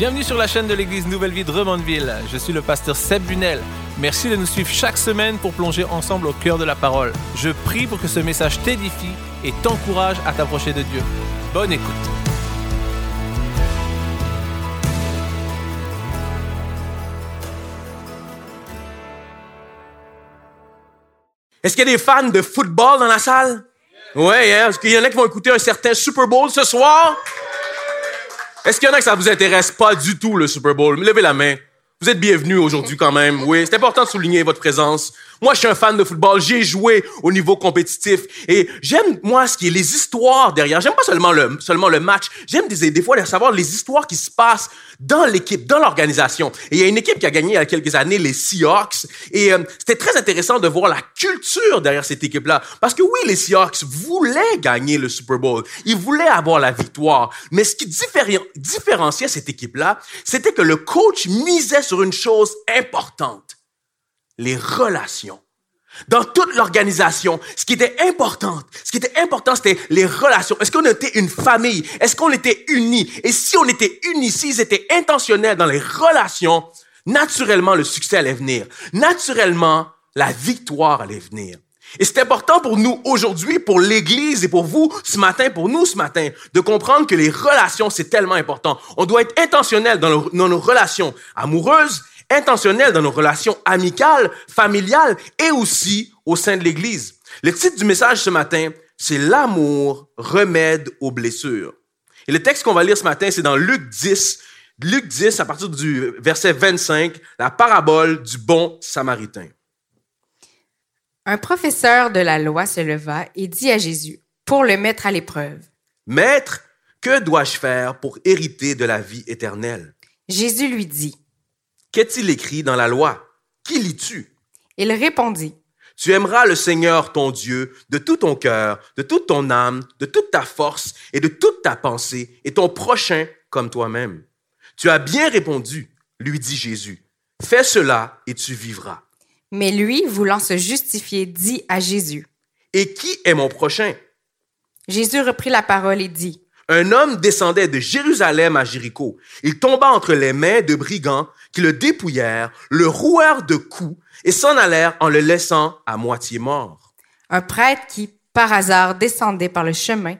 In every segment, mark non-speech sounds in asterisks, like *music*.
Bienvenue sur la chaîne de l'église Nouvelle Vie de Remondeville. Je suis le pasteur Seb Bunel. Merci de nous suivre chaque semaine pour plonger ensemble au cœur de la parole. Je prie pour que ce message t'édifie et t'encourage à t'approcher de Dieu. Bonne écoute. Est-ce qu'il y a des fans de football dans la salle? Ouais, hein? Est-ce qu'il y en a qui vont écouter un certain Super Bowl ce soir? Est-ce qu'il y en a que ça vous intéresse pas du tout, le Super Bowl? Levez la main. Vous êtes bienvenus aujourd'hui quand même. Oui, c'est important de souligner votre présence. Moi, je suis un fan de football. J'ai joué au niveau compétitif et j'aime moi ce qui est les histoires derrière. J'aime pas seulement le seulement le match. J'aime des, des fois savoir les histoires qui se passent dans l'équipe, dans l'organisation. Et il y a une équipe qui a gagné il y a quelques années, les Seahawks. Et euh, c'était très intéressant de voir la culture derrière cette équipe-là. Parce que oui, les Seahawks voulaient gagner le Super Bowl. Ils voulaient avoir la victoire. Mais ce qui différenciait cette équipe-là, c'était que le coach misait sur une chose importante. Les relations. Dans toute l'organisation, ce qui était important, ce qui était important, c'était les relations. Est-ce qu'on était une famille? Est-ce qu'on était unis? Et si on était unis, s'ils étaient intentionnels dans les relations, naturellement, le succès allait venir. Naturellement, la victoire allait venir. Et c'est important pour nous aujourd'hui, pour l'Église et pour vous ce matin, pour nous ce matin, de comprendre que les relations, c'est tellement important. On doit être intentionnel dans nos, relations amoureuses, intentionnel dans nos relations amicales, familiales et aussi au sein de l'Église. Le titre du message ce matin, c'est L'amour remède aux blessures. Et le texte qu'on va lire ce matin, c'est dans Luc 10, Luc 10 à partir du verset 25, la parabole du bon samaritain. Un professeur de la loi se leva et dit à Jésus, pour le mettre à l'épreuve, Maître, que dois-je faire pour hériter de la vie éternelle? Jésus lui dit, Qu'est-il écrit dans la loi? Qui lis-tu? Il répondit, Tu aimeras le Seigneur ton Dieu de tout ton cœur, de toute ton âme, de toute ta force et de toute ta pensée, et ton prochain comme toi-même. Tu as bien répondu, lui dit Jésus. Fais cela et tu vivras. Mais lui, voulant se justifier, dit à Jésus, Et qui est mon prochain? Jésus reprit la parole et dit, Un homme descendait de Jérusalem à Jéricho. Il tomba entre les mains de brigands qui le dépouillèrent, le rouèrent de coups et s'en allèrent en le laissant à moitié mort. un prêtre qui, par hasard, descendait par le chemin,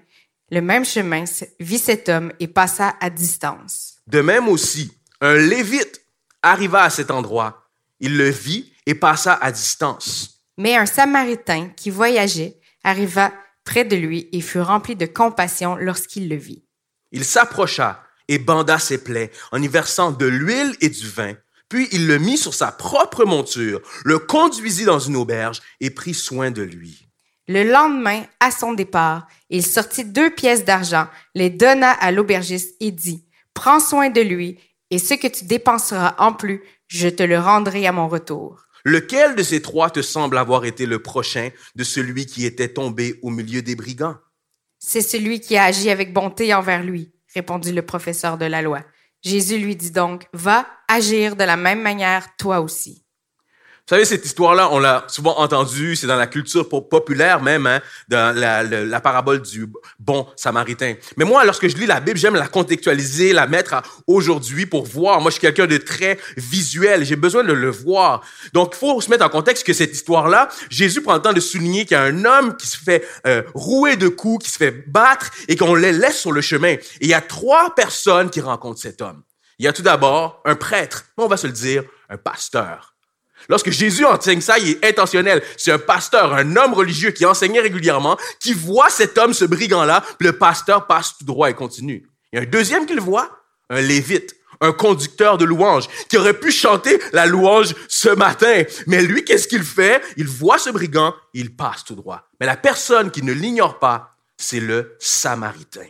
le même chemin, vit cet homme et passa à distance. De même aussi, un Lévite arriva à cet endroit. Il le vit et passa à distance. Mais un Samaritain qui voyageait arriva près de lui et fut rempli de compassion lorsqu'il le vit. Il s'approcha et banda ses plaies en y versant de l'huile et du vin. Puis il le mit sur sa propre monture, le conduisit dans une auberge et prit soin de lui. Le lendemain, à son départ, il sortit deux pièces d'argent, les donna à l'aubergiste et dit, Prends soin de lui, et ce que tu dépenseras en plus, je te le rendrai à mon retour. Lequel de ces trois te semble avoir été le prochain de celui qui était tombé au milieu des brigands? C'est celui qui a agi avec bonté envers lui, répondit le professeur de la loi. Jésus lui dit donc, Va agir de la même manière toi aussi. Vous savez, cette histoire-là, on l'a souvent entendue, c'est dans la culture po- populaire même, hein, dans la, parabole du bon samaritain. Mais moi, lorsque je lis la Bible, j'aime la contextualiser, la mettre à aujourd'hui pour voir. Moi, je suis quelqu'un de très visuel, j'ai besoin de le voir. Donc, il faut se mettre en contexte que cette histoire-là, Jésus prend le temps de souligner qu'il y a un homme qui se fait euh, rouer de coups, qui se fait battre et qu'on le laisse sur le chemin. Et il y a trois personnes qui rencontrent cet homme. Il y a tout d'abord un prêtre, on va se le dire, un pasteur. Lorsque Jésus enseigne ça, il est intentionnel. C'est un pasteur, un homme religieux qui enseignait régulièrement, qui voit cet homme, ce brigand-là, le pasteur passe tout droit et continue. Il y a un deuxième qui le voit, un lévite, un conducteur de louange, qui aurait pu chanter la louange ce matin. Mais lui, qu'est-ce qu'il fait? Il voit ce brigand, il passe tout droit. Mais la personne qui ne l'ignore pas, c'est le samaritain.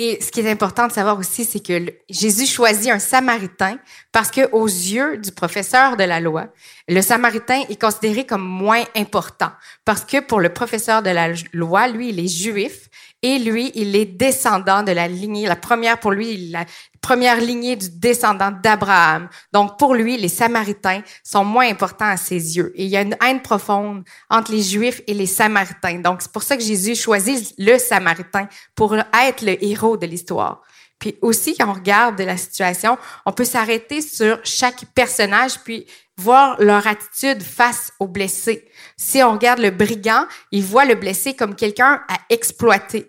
Et ce qui est important de savoir aussi, c'est que Jésus choisit un Samaritain parce que aux yeux du professeur de la loi, le Samaritain est considéré comme moins important. Parce que pour le professeur de la loi, lui, il est juif et lui, il est descendant de la lignée, la première pour lui, la première lignée du descendant d'Abraham. Donc pour lui, les Samaritains sont moins importants à ses yeux. Et il y a une haine profonde entre les Juifs et les Samaritains. Donc c'est pour ça que Jésus choisit le Samaritain pour être le héros de l'histoire. Puis aussi, quand on regarde la situation, on peut s'arrêter sur chaque personnage puis voir leur attitude face au blessé. Si on regarde le brigand, il voit le blessé comme quelqu'un à exploiter.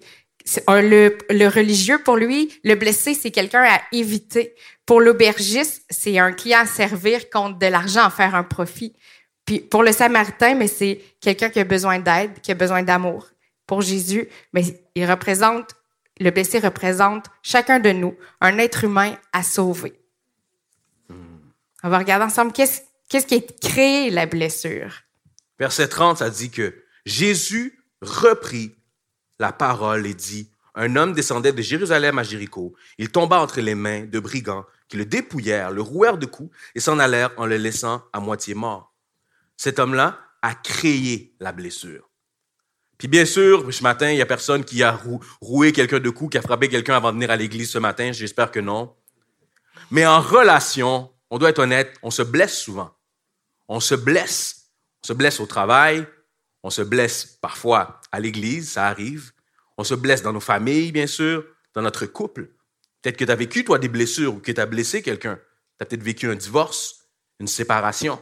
Le, religieux, pour lui, le blessé, c'est quelqu'un à éviter. Pour l'aubergiste, c'est un client à servir contre de l'argent, à faire un profit. Puis pour le samaritain, mais c'est quelqu'un qui a besoin d'aide, qui a besoin d'amour. Pour Jésus, mais il représente, le blessé représente chacun de nous, un être humain à sauver. On va regarder ensemble qu'est-ce Qu'est-ce qui a créé la blessure? Verset 30, ça dit que Jésus reprit la parole et dit, un homme descendait de Jérusalem à Jéricho. Il tomba entre les mains de brigands qui le dépouillèrent, le rouèrent de coups et s'en allèrent en le laissant à moitié mort. Cet homme-là a créé la blessure. Puis bien sûr, ce matin, il y a personne qui a roué quelqu'un de coups, qui a frappé quelqu'un avant de venir à l'église ce matin. J'espère que non. Mais en relation, on doit être honnête, on se blesse souvent. On se blesse. On se blesse au travail. On se blesse parfois à l'église, ça arrive. On se blesse dans nos familles, bien sûr, dans notre couple. Peut-être que tu as vécu, toi, des blessures ou que tu as blessé quelqu'un. Tu as peut-être vécu un divorce, une séparation.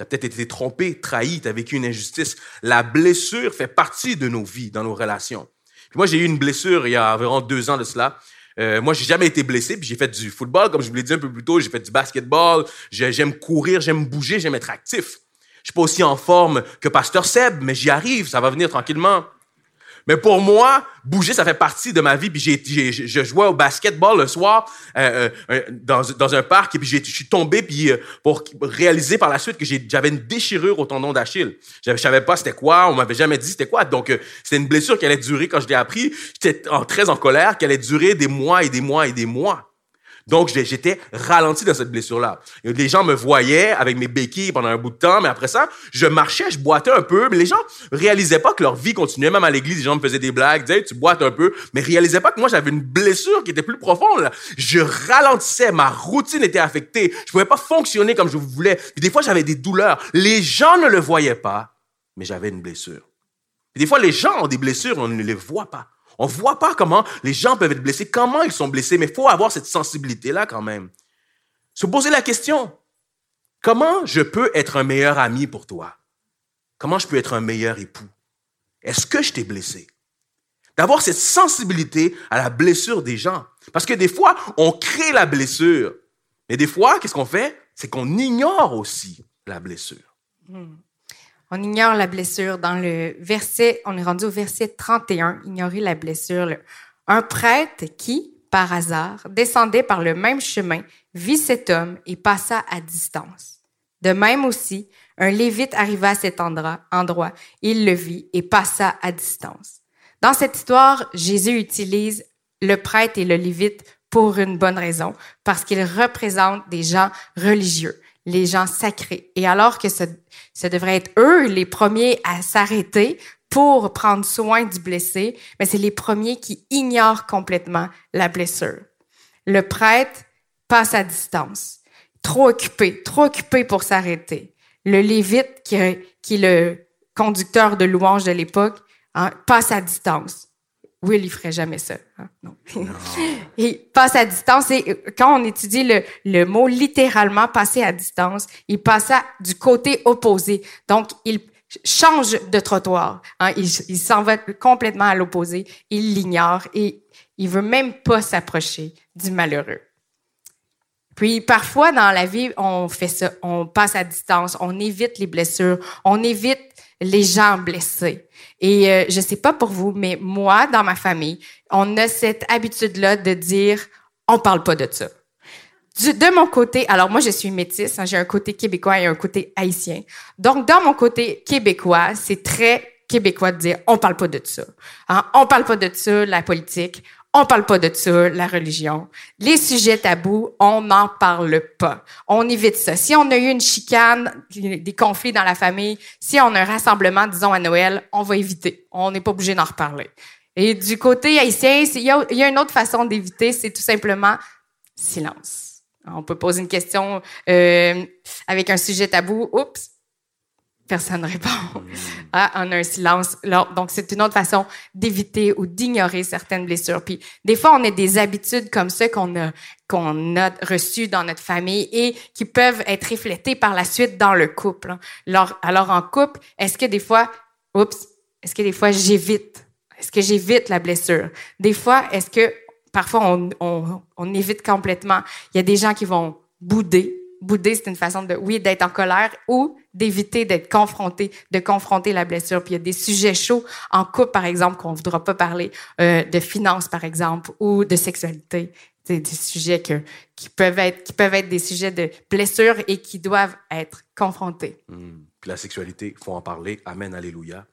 Tu as peut-être été trompé, trahi, tu as vécu une injustice. La blessure fait partie de nos vies, dans nos relations. moi, j'ai eu une blessure il y a environ deux ans de cela. Euh, moi, j'ai jamais été blessé, puis j'ai fait du football, comme je vous l'ai dit un peu plus tôt, j'ai fait du basketball, j'aime courir, j'aime bouger, j'aime être actif. Je suis pas aussi en forme que Pasteur Seb, mais j'y arrive, ça va venir tranquillement. Mais pour moi, bouger, ça fait partie de ma vie. Puis j'ai, j'ai, je jouais au basketball le soir euh, euh, dans, dans un parc et puis je suis tombé puis euh, pour réaliser par la suite que j'avais une déchirure au tendon d'Achille. Je savais pas c'était quoi, on m'avait jamais dit c'était quoi. Donc c'était une blessure qui allait durer quand je l'ai appris. J'étais très en colère, qui allait durer des mois et des mois et des mois. Donc, j'étais ralenti dans cette blessure-là. Les gens me voyaient avec mes béquilles pendant un bout de temps, mais après ça, je marchais, je boitais un peu, mais les gens réalisaient pas que leur vie continuait. Même à l'église, les gens me faisaient des blagues, disaient, tu boites un peu, mais réalisaient pas que moi, j'avais une blessure qui était plus profonde. Je ralentissais, ma routine était affectée. Je pouvais pas fonctionner comme je voulais. Puis des fois, j'avais des douleurs. Les gens ne le voyaient pas, mais j'avais une blessure. Des fois, les gens ont des blessures, on ne les voit pas. On voit pas comment les gens peuvent être blessés, comment ils sont blessés, mais il faut avoir cette sensibilité-là quand même. Se poser la question, comment je peux être un meilleur ami pour toi? Comment je peux être un meilleur époux? Est-ce que je t'ai blessé? D'avoir cette sensibilité à la blessure des gens. Parce que des fois, on crée la blessure. Mais des fois, qu'est-ce qu'on fait? C'est qu'on ignore aussi la blessure. Hmm. On ignore la blessure. Dans le verset, on est rendu au verset 31, ignorer la blessure. Un prêtre qui, par hasard, descendait par le même chemin, vit cet homme et passa à distance. De même aussi, un lévite arriva à cet endroit, endroit, il le vit et passa à distance. Dans cette histoire, Jésus utilise le prêtre et le lévite pour une bonne raison, parce qu'ils représentent des gens religieux les gens sacrés. Et alors que ce, devrait être eux les premiers à s'arrêter pour prendre soin du blessé, mais c'est les premiers qui ignorent complètement la blessure. Le prêtre passe à distance, trop occupé, trop occupé pour s'arrêter. Le lévite, qui, qui est le conducteur de louange de l'époque, hein, passe à distance. Will, il ferait jamais ça. Hein? Non. *laughs* il passe à distance. Et quand on étudie le, le mot littéralement passer à distance, il passe du côté opposé. Donc, il change de trottoir. Hein? Il, il s'en va complètement à l'opposé. Il l'ignore et il veut même pas s'approcher du malheureux. Puis parfois dans la vie, on fait ça, on passe à distance, on évite les blessures, on évite les gens blessés. Et euh, je sais pas pour vous, mais moi, dans ma famille, on a cette habitude-là de dire, on parle pas de ça. de mon côté, alors moi, je suis métisse, hein, j'ai un côté québécois et un côté haïtien. Donc, dans mon côté québécois, c'est très québécois de dire, on parle pas de ça. Hein, on parle pas de ça, la politique. On parle pas de ça, la religion. Les sujets tabous, on n'en parle pas. On évite ça. Si on a eu une chicane, des conflits dans la famille, si on a un rassemblement, disons à Noël, on va éviter. On n'est pas obligé d'en reparler. Et du côté haïtien, il y a, y a une autre façon d'éviter, c'est tout simplement silence. On peut poser une question euh, avec un sujet tabou. Oups, Personne ne répond. Ah, on a un silence. Donc, c'est une autre façon d'éviter ou d'ignorer certaines blessures. Puis, des fois, on a des habitudes comme ça qu'on a, qu'on a reçues dans notre famille et qui peuvent être reflétées par la suite dans le couple. Alors, alors en couple, est-ce que des fois, oups, est-ce que des fois j'évite? Est-ce que j'évite la blessure? Des fois, est-ce que parfois on, on, on évite complètement? Il y a des gens qui vont bouder bouder, c'est une façon de, oui, d'être en colère ou d'éviter d'être confronté, de confronter la blessure. Puis il y a des sujets chauds en couple, par exemple, qu'on ne voudra pas parler, euh, de finances, par exemple, ou de sexualité. C'est des sujets qui, peuvent être, qui peuvent être des sujets de blessure et qui doivent être confrontés. Hmm. Puis la sexualité, il faut en parler. Amen, alléluia.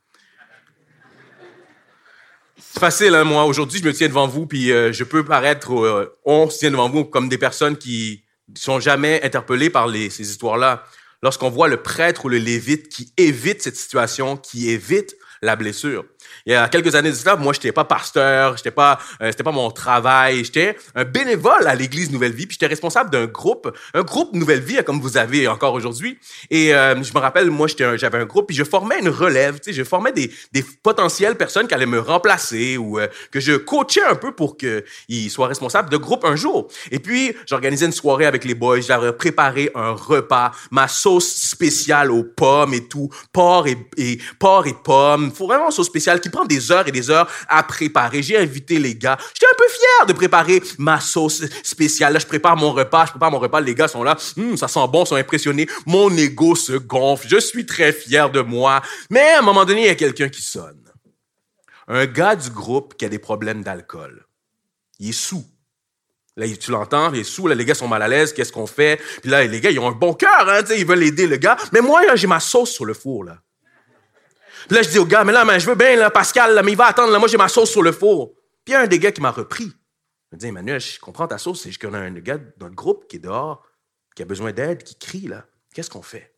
C'est facile, hein, moi. Aujourd'hui, je me tiens devant vous, puis euh, je peux paraître, euh, on se tient devant vous comme des personnes qui sont jamais interpellés par les, ces histoires-là. Lorsqu'on voit le prêtre ou le lévite qui évite cette situation, qui évite la blessure. Il y a quelques années de cela, moi, j'étais pas pasteur, j'étais pas, euh, c'était pas mon travail, j'étais un bénévole à l'Église Nouvelle Vie, puis j'étais responsable d'un groupe, un groupe Nouvelle Vie, comme vous avez encore aujourd'hui. Et euh, je me rappelle, moi, j'avais un groupe, puis je formais une relève, tu sais, je formais des, des potentielles personnes qui allaient me remplacer ou euh, que je coachais un peu pour qu'ils soient responsables de groupe un jour. Et puis, j'organisais une soirée avec les boys, j'avais préparé un repas, ma sauce spéciale aux pommes et tout, porc et porc et pommes, faut vraiment sauce spéciale qui des heures et des heures à préparer. J'ai invité les gars. J'étais un peu fier de préparer ma sauce spéciale. Là, je prépare mon repas, je prépare mon repas. Les gars sont là. Hum, ça sent bon, ils sont impressionnés. Mon ego se gonfle. Je suis très fier de moi. Mais à un moment donné, il y a quelqu'un qui sonne. Un gars du groupe qui a des problèmes d'alcool. Il est sous. Là, tu l'entends, il est sous, là, les gars sont mal à l'aise, qu'est-ce qu'on fait? Puis là, les gars, ils ont un bon cœur, hein, ils veulent aider le gars. Mais moi, j'ai ma sauce sur le four, là. Là, je dis au gars, mais là, je veux bien, là, Pascal, mais il va attendre, là, moi, j'ai ma sauce sur le four. Puis il y a un des gars qui m'a repris. Il me dit, Emmanuel, je comprends ta sauce, c'est qu'on a un gars dans le groupe qui est dehors, qui a besoin d'aide, qui crie, là. Qu'est-ce qu'on fait?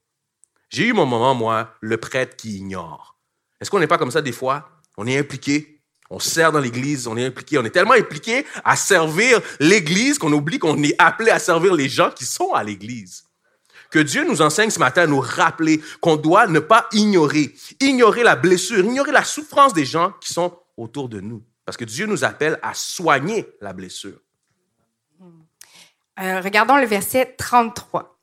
J'ai eu mon moment, moi, le prêtre qui ignore. Est-ce qu'on n'est pas comme ça des fois? On est impliqué, on sert dans l'Église, on est impliqué, on est tellement impliqué à servir l'Église qu'on oublie qu'on est appelé à servir les gens qui sont à l'Église que Dieu nous enseigne ce matin à nous rappeler qu'on doit ne pas ignorer, ignorer la blessure, ignorer la souffrance des gens qui sont autour de nous. Parce que Dieu nous appelle à soigner la blessure. Euh, regardons le verset 33.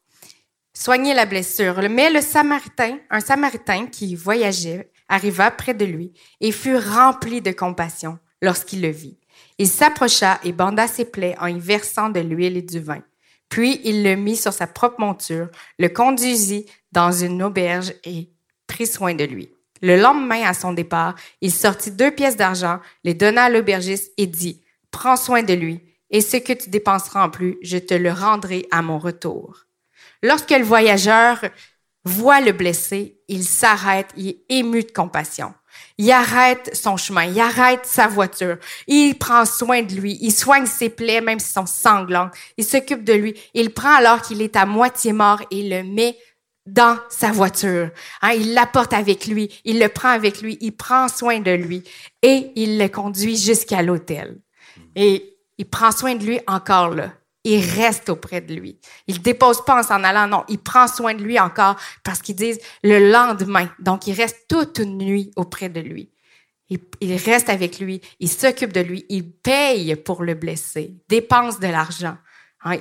Soigner la blessure. Mais le Samaritain, un Samaritain qui voyageait, arriva près de lui et fut rempli de compassion lorsqu'il le vit. Il s'approcha et banda ses plaies en y versant de l'huile et du vin. Puis il le mit sur sa propre monture, le conduisit dans une auberge et prit soin de lui. Le lendemain, à son départ, il sortit deux pièces d'argent, les donna à l'aubergiste et dit, Prends soin de lui, et ce que tu dépenseras en plus, je te le rendrai à mon retour. Lorsque le voyageur voit le blessé, il s'arrête, il est ému de compassion. Il arrête son chemin, il arrête sa voiture, il prend soin de lui, il soigne ses plaies même si sont sanglantes, il s'occupe de lui, il prend alors qu'il est à moitié mort et le met dans sa voiture. Hein, il l'apporte avec lui, il le prend avec lui, il prend soin de lui et il le conduit jusqu'à l'hôtel. Et il prend soin de lui encore là il reste auprès de lui. Il dépose pas en s'en allant, non, il prend soin de lui encore parce qu'ils disent le lendemain. Donc, il reste toute une nuit auprès de lui. Il, reste avec lui, il s'occupe de lui, il paye pour le blesser, dépense de l'argent. Hein,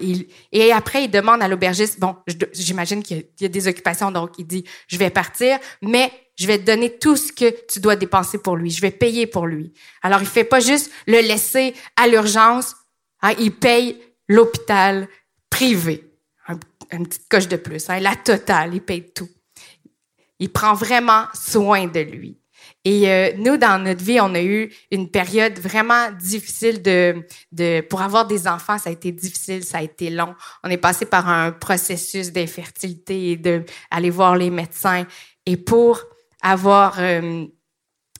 et après, il demande à l'aubergiste, bon, j'imagine qu'il y, a des occupations, donc il dit, je vais partir, mais je vais te donner tout ce que tu dois dépenser pour lui, je vais payer pour lui. Alors, il fait pas juste le laisser à l'urgence, hein, il paye l'hôpital privé. Un, une petite coche de plus. Hein, la totale, il paye tout. Il prend vraiment soin de lui. Et euh, nous, dans notre vie, on a eu une période vraiment difficile de, de, pour avoir des enfants. Ça a été difficile, ça a été long. On est passé par un processus d'infertilité et de voir les médecins. Et pour avoir, euh,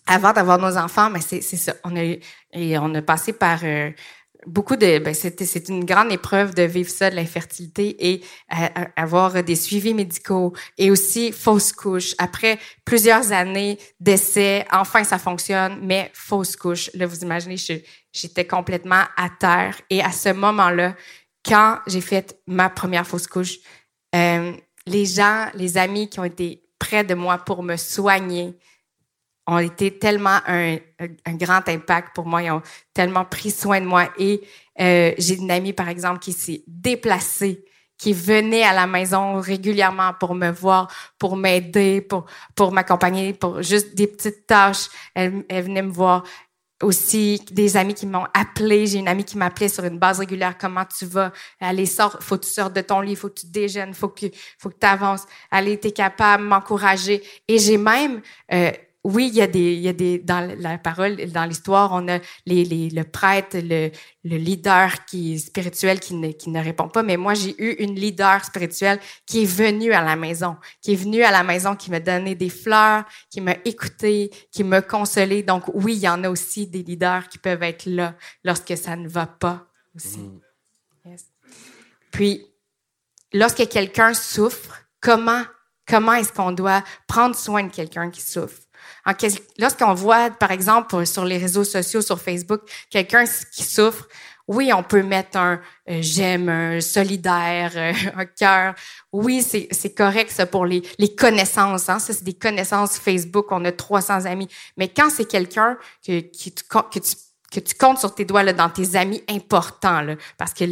avant d'avoir nos enfants, mais c'est ça. On a et on a passé par euh, beaucoup de ben c'est une grande épreuve de vivre ça de l'infertilité et euh, avoir des suivis médicaux et aussi fausse couche. Après plusieurs années d'essais enfin ça fonctionne mais fausse couche. Là vous imaginez j'étais complètement à terre. Et à ce moment-là quand j'ai fait ma première fausse couche euh, les gens les amis qui ont été près de moi pour me soigner ont été tellement un, un grand impact pour moi. Ils ont tellement pris soin de moi. Et euh, j'ai une amie, par exemple, qui s'est déplacée, qui venait à la maison régulièrement pour me voir, pour m'aider, pour, pour m'accompagner, pour juste des petites tâches. Elle, elle venait me voir aussi des amis qui m'ont appelé. J'ai une amie qui m'appelait sur une base régulière. Comment tu vas? Allez, sors. Faut que tu sortes de ton lit. Faut que tu déjeunes. Faut que, faut que tu avances. Allez, t'es capable, m'encourager. Et j'ai même, euh, oui, il y a des, il y a des, dans la parole, dans l'histoire, on a les, les, le prêtre, le, le leader qui spirituel qui ne, qui ne répond pas. Mais moi, j'ai eu une leader spirituelle qui est venue à la maison, qui est venue à la maison, qui m'a donné des fleurs, qui m'a écouté, qui m'a consolé. Donc, oui, il y en a aussi des leaders qui peuvent être là lorsque ça ne va pas aussi. Mm. Yes. Puis, lorsque quelqu'un souffre, comment, comment est-ce qu'on doit prendre soin de quelqu'un qui souffre? Lorsqu'on voit, par exemple, sur les réseaux sociaux, sur Facebook, quelqu'un qui souffre, oui, on peut mettre un euh, j'aime, un solidaire, *laughs* euh, un cœur. Oui, c'est correct ça pour les, connaissances. Hein? Ça, c'est des connaissances Facebook. On a 300 amis. Mais quand c'est quelqu'un que, qui, que, tu, que tu comptes sur tes doigts là, dans tes amis importants, là, parce que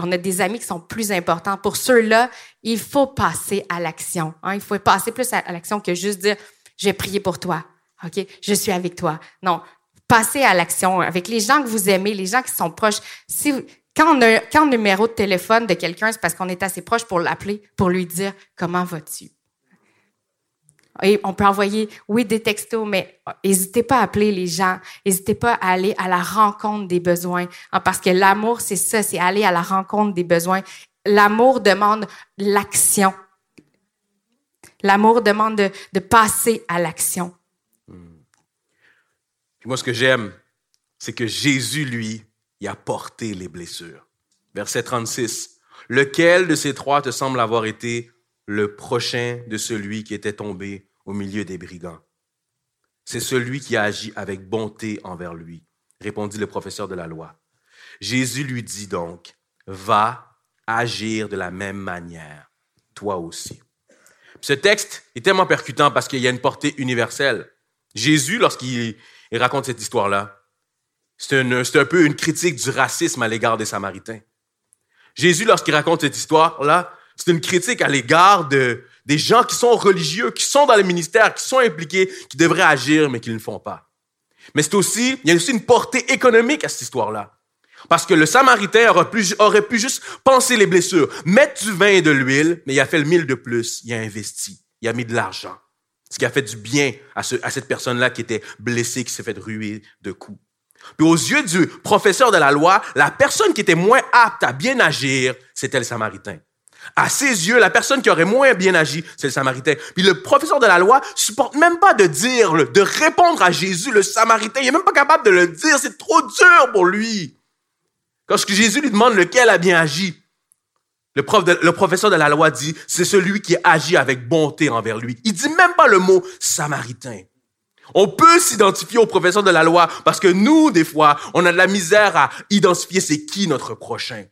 on a des amis qui sont plus importants. Pour ceux-là, il faut passer à l'action. Hein? Il faut passer plus à l'action que juste dire j'ai prié pour toi. OK? Je suis avec toi. Non. Passez à l'action avec les gens que vous aimez, les gens qui sont proches. Si, quand on a, quand le numéro de téléphone de quelqu'un, c'est parce qu'on est assez proche pour l'appeler, pour lui dire comment vas-tu? On peut envoyer, oui, des textos, mais n'hésitez pas à appeler les gens. N'hésitez pas à aller à la rencontre des besoins. Hein, parce que l'amour, c'est ça, c'est aller à la rencontre des besoins. L'amour demande l'action. L'amour demande de, passer à l'action. Moi, ce que j'aime, c'est que Jésus, lui, y a porté les blessures. Verset 36. Lequel de ces trois te semble avoir été le prochain de celui qui était tombé au milieu des brigands? C'est celui qui a agi avec bonté envers lui, répondit le professeur de la loi. Jésus lui dit donc, va agir de la même manière, toi aussi. Ce texte est tellement percutant parce qu'il y a une portée universelle. Jésus, lorsqu'il raconte cette histoire-là, c'est un peu une critique du racisme à l'égard des Samaritains. Jésus, lorsqu'il raconte cette histoire-là, c'est une critique à l'égard de, des gens qui sont religieux, qui sont dans le ministère, qui sont impliqués, qui devraient agir, mais qui ne le font pas. Mais c'est aussi, il y a aussi une portée économique à cette histoire-là. Parce que le Samaritain aurait pu, juste penser les blessures, mettre du vin et de l'huile, mais il a fait le mille de plus. Il a investi. Il a mis de l'argent. Ce qui a fait du bien à cette personne-là qui était blessée, qui s'est fait ruer de coups. Puis aux yeux du professeur de la loi, la personne qui était moins apte à bien agir, c'était le Samaritain. À ses yeux, la personne qui aurait moins bien agi, c'est le Samaritain. Puis le professeur de la loi supporte même pas de dire, de répondre à Jésus, le Samaritain. Il est même pas capable de le dire. C'est trop dur pour lui. Lorsque Jésus lui demande lequel a bien agi, le, le professeur de la loi dit, c'est celui qui agit avec bonté envers lui. Il dit même pas le mot samaritain. On peut s'identifier au professeur de la loi parce que nous, des fois, on a de la misère à identifier c'est qui notre prochain.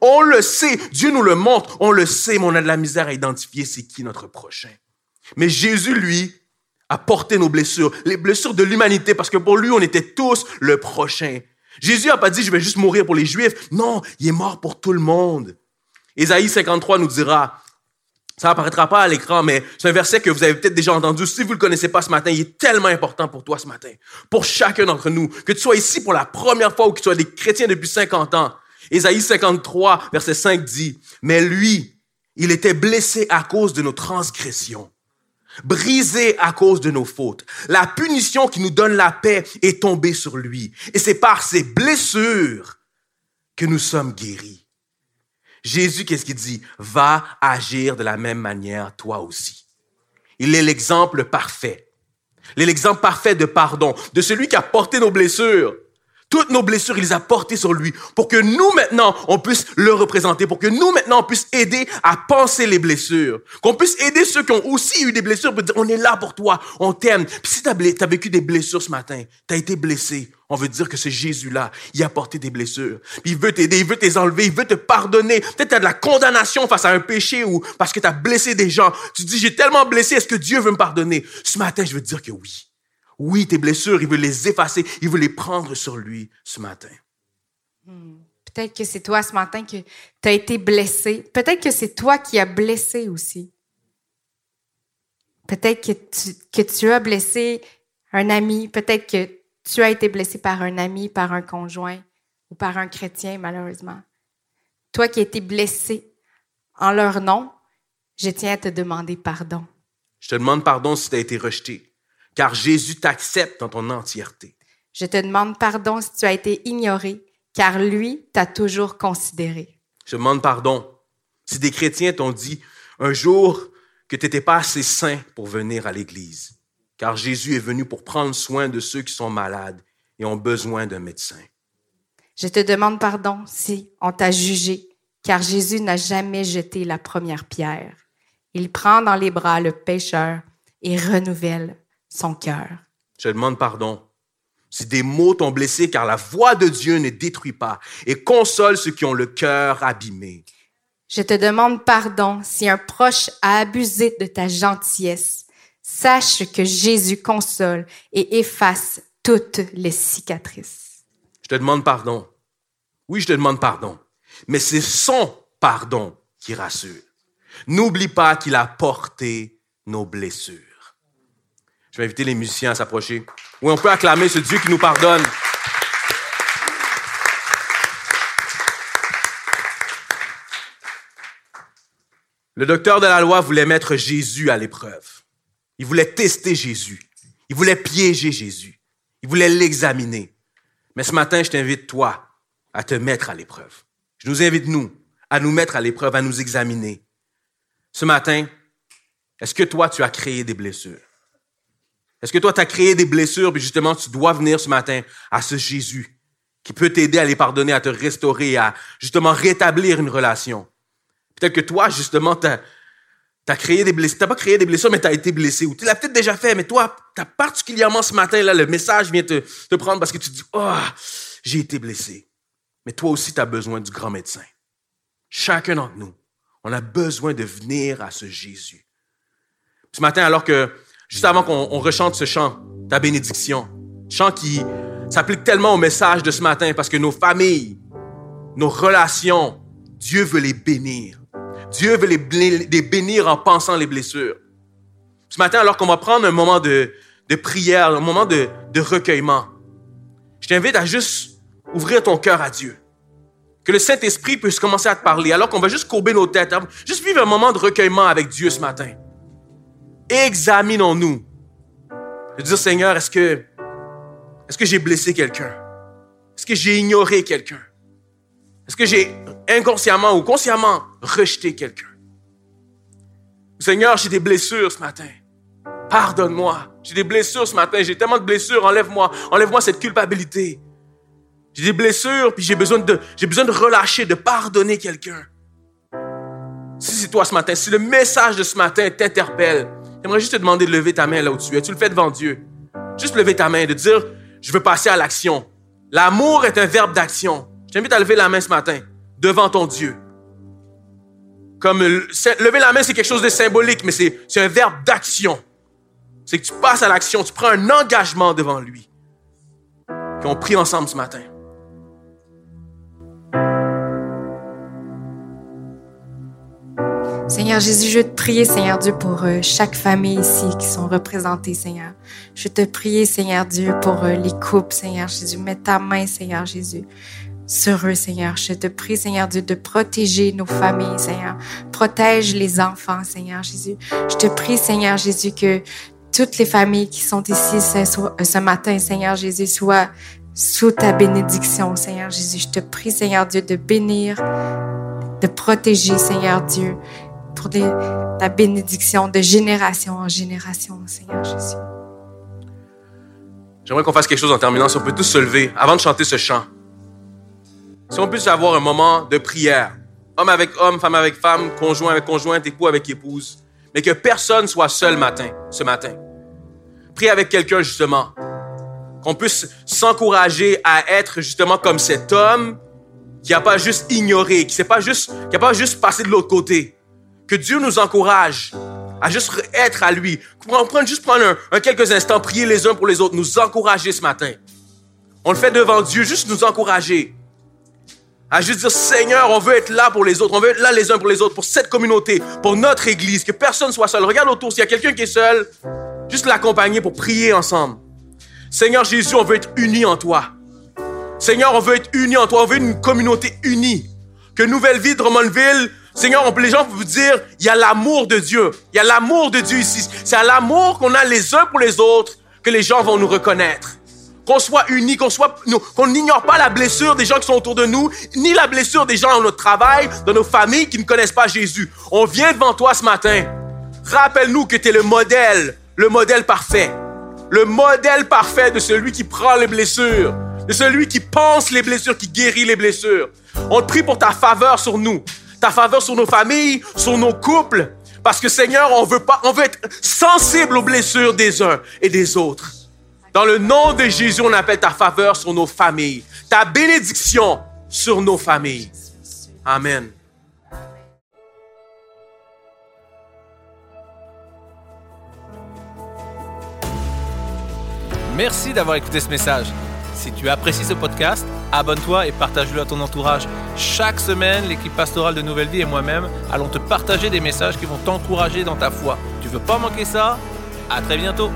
On le sait, Dieu nous le montre, on le sait, mais on a de la misère à identifier c'est qui notre prochain. Mais Jésus, lui, a porté nos blessures, les blessures de l'humanité, parce que pour lui, on était tous le prochain. Jésus n'a pas dit, je vais juste mourir pour les Juifs. Non, il est mort pour tout le monde. Ésaïe 53 nous dira, ça apparaîtra pas à l'écran, mais c'est un verset que vous avez peut-être déjà entendu. Si vous le connaissez pas ce matin, il est tellement important pour toi ce matin, pour chacun d'entre nous, que tu sois ici pour la première fois ou que tu sois des chrétiens depuis 50 ans. Ésaïe 53, verset 5 dit, mais lui, il était blessé à cause de nos transgressions brisé à cause de nos fautes. La punition qui nous donne la paix est tombée sur lui. Et c'est par ses blessures que nous sommes guéris. Jésus, qu'est-ce qu'il dit? Va agir de la même manière, toi aussi. Il est l'exemple parfait. Il est l'exemple parfait de pardon, de celui qui a porté nos blessures. Toutes nos blessures, il les a portées sur lui pour que nous maintenant, on puisse le représenter, pour que nous maintenant, on puisse aider à penser les blessures, qu'on puisse aider ceux qui ont aussi eu des blessures pour dire, on est là pour toi, on t'aime. Puis si tu as, vécu des blessures ce matin, tu as été blessé, on veut dire que ce Jésus-là, il a porté des blessures. Puis il veut t'aider, il veut t'enlever, il veut te pardonner. Peut-être tu as de la condamnation face à un péché ou parce que tu as blessé des gens. Tu dis, j'ai tellement blessé, est-ce que Dieu veut me pardonner? Ce matin, je veux dire que oui. Oui, tes blessures, il veut les effacer, il veut les prendre sur lui ce matin. Hmm. Peut-être que c'est toi ce matin que tu as été blessé. Peut-être que c'est toi qui as blessé aussi. Peut-être que tu, que tu as blessé un ami. Peut-être que tu as été blessé par un ami, par un conjoint ou par un chrétien, malheureusement. Toi qui as été blessé en leur nom, je tiens à te demander pardon. Je te demande pardon si tu as été rejeté, car Jésus t'accepte dans ton entièreté. Je te demande pardon si tu as été ignoré, car lui t'a toujours considéré. Je demande pardon si des chrétiens t'ont dit un jour que tu n'étais pas assez saint pour venir à l'Église car Jésus est venu pour prendre soin de ceux qui sont malades et ont besoin d'un médecin. Je te demande pardon si on t'a jugé, car Jésus n'a jamais jeté la première pierre. Il prend dans les bras le pécheur et renouvelle son cœur. Je te demande pardon si des mots t'ont blessé, car la voix de Dieu ne détruit pas et console ceux qui ont le cœur abîmé. Je te demande pardon si un proche a abusé de ta gentillesse Sache que Jésus console et efface toutes les cicatrices. Je te demande pardon. Oui, je te demande pardon. Mais c'est son pardon qui rassure. N'oublie pas qu'il a porté nos blessures. Je vais inviter les musiciens à s'approcher. Oui, on peut acclamer ce Dieu qui nous pardonne. Le docteur de la loi voulait mettre Jésus à l'épreuve. Il voulait tester Jésus. Il voulait piéger Jésus. Il voulait l'examiner. Mais ce matin, je t'invite, toi, à te mettre à l'épreuve. Je nous invite, nous, à nous mettre à l'épreuve, à nous examiner. Ce matin, est-ce que toi, tu as créé des blessures? Est-ce que toi, tu as créé des blessures, puis justement, tu dois venir ce matin à ce Jésus qui peut t'aider à les pardonner, à te restaurer, à justement rétablir une relation? Peut-être que toi, justement, tu as, créé des blessures. T'as pas créé des blessures, mais t'as été blessé. Ou tu l'as peut-être déjà fait, mais toi, t'as particulièrement ce matin, là, le message vient te, te prendre parce que tu dis, oh, j'ai été blessé. Mais toi aussi, tu as besoin du grand médecin. Chacun d'entre nous, on a besoin de venir à ce Jésus. Ce matin, alors que, juste avant qu'on rechante ce chant, ta bénédiction, chant qui s'applique tellement au message de ce matin parce que nos familles, nos relations, Dieu veut les bénir. Dieu veut les bénir en pensant les blessures. Ce matin, alors qu'on va prendre un moment de, prière, un moment de, recueillement, je t'invite à juste ouvrir ton cœur à Dieu. Que le Saint-Esprit puisse commencer à te parler, alors qu'on va juste courber nos têtes, hein. juste vivre un moment de recueillement avec Dieu ce matin. Examinons-nous. De dire, Seigneur, est-ce que, est-ce que j'ai blessé quelqu'un? Est-ce que j'ai ignoré quelqu'un? Est-ce que j'ai inconsciemment ou consciemment rejeté quelqu'un? Seigneur, j'ai des blessures ce matin. Pardonne-moi. J'ai des blessures ce matin. J'ai tellement de blessures. Enlève-moi. Enlève-moi cette culpabilité. J'ai des blessures, puis j'ai besoin de, j'ai besoin de relâcher, de pardonner quelqu'un. Si c'est toi ce matin, si le message de ce matin t'interpelle, j'aimerais juste te demander de lever ta main là où tu es. Tu le fais devant Dieu. Juste lever ta main, de dire, je veux passer à l'action. L'amour est un verbe d'action. Je t'invite à lever la main ce matin devant ton Dieu. Comme lever la main, c'est quelque chose de symbolique, mais c'est un verbe d'action. C'est que tu passes à l'action, tu prends un engagement devant lui. Qu'on prie ensemble ce matin. Seigneur Jésus, je te prie, Seigneur Dieu, pour euh, chaque famille ici qui sont représentées, Seigneur. Je te prie, Seigneur Dieu, pour euh, les couples, Seigneur Jésus. Mets ta main, Seigneur Jésus sur eux, Seigneur. Je te prie, Seigneur Dieu, de protéger nos familles, Seigneur. Protège les enfants, Seigneur Jésus. Je te prie, Seigneur Jésus, que toutes les familles qui sont ici ce, matin, Seigneur Jésus, soient sous ta bénédiction, Seigneur Jésus. Je te prie, Seigneur Dieu, de bénir, de protéger, Seigneur Dieu, pour ta bénédiction de génération en génération, Seigneur Jésus. J'aimerais qu'on fasse quelque chose en terminant. Si on peut tous se lever avant de chanter ce chant. Si on puisse avoir un moment de prière, homme avec homme, femme avec femme, conjoint avec conjointe, époux avec épouse, mais que personne soit seul matin, ce matin. Prie avec quelqu'un justement. qu'on puisse s'encourager à être justement comme cet homme qui n'a pas juste ignoré, qui n'a pas pas juste passé de l'autre côté. Que Dieu nous encourage à juste être à lui. Prendre, juste prendre un, quelques instants, prier les uns pour les autres, nous encourager ce matin. On le fait devant Dieu, juste nous encourager. À juste dire, Seigneur, on veut être là pour les autres, on veut être là les uns pour les autres, pour cette communauté, pour notre église, que personne soit seul. Regarde autour, s'il y a quelqu'un qui est seul, juste l'accompagner pour prier ensemble. Seigneur Jésus, on veut être unis en toi. Seigneur, on veut être unis en toi, on veut une communauté unie. Que Nouvelle Vie de Romanville, Seigneur, les gens peuvent vous dire, il y a l'amour de Dieu. Il y a l'amour de Dieu ici. C'est à l'amour qu'on a les uns pour les autres que les gens vont nous reconnaître. Qu'on soit unis, qu'on soit, qu'on n'ignore pas la blessure des gens qui sont autour de nous, ni la blessure des gens dans notre travail, dans nos familles qui ne connaissent pas Jésus. On vient devant toi ce matin. Rappelle-nous que tu es le modèle, le modèle parfait. Le modèle parfait de celui qui prend les blessures, de celui qui pense les blessures, qui guérit les blessures. On te prie pour ta faveur sur nous, ta faveur sur nos familles, sur nos couples, parce que Seigneur, on veut pas, on veut être sensible aux blessures des uns et des autres. Dans le nom de Jésus, on appelle ta faveur sur nos familles, ta bénédiction sur nos familles. Amen. Merci d'avoir écouté ce message. Si tu apprécies ce podcast, abonne-toi et partage-le à ton entourage. Chaque semaine, l'équipe pastorale de Nouvelle Vie et moi-même allons te partager des messages qui vont t'encourager dans ta foi. Tu veux pas manquer ça? À très bientôt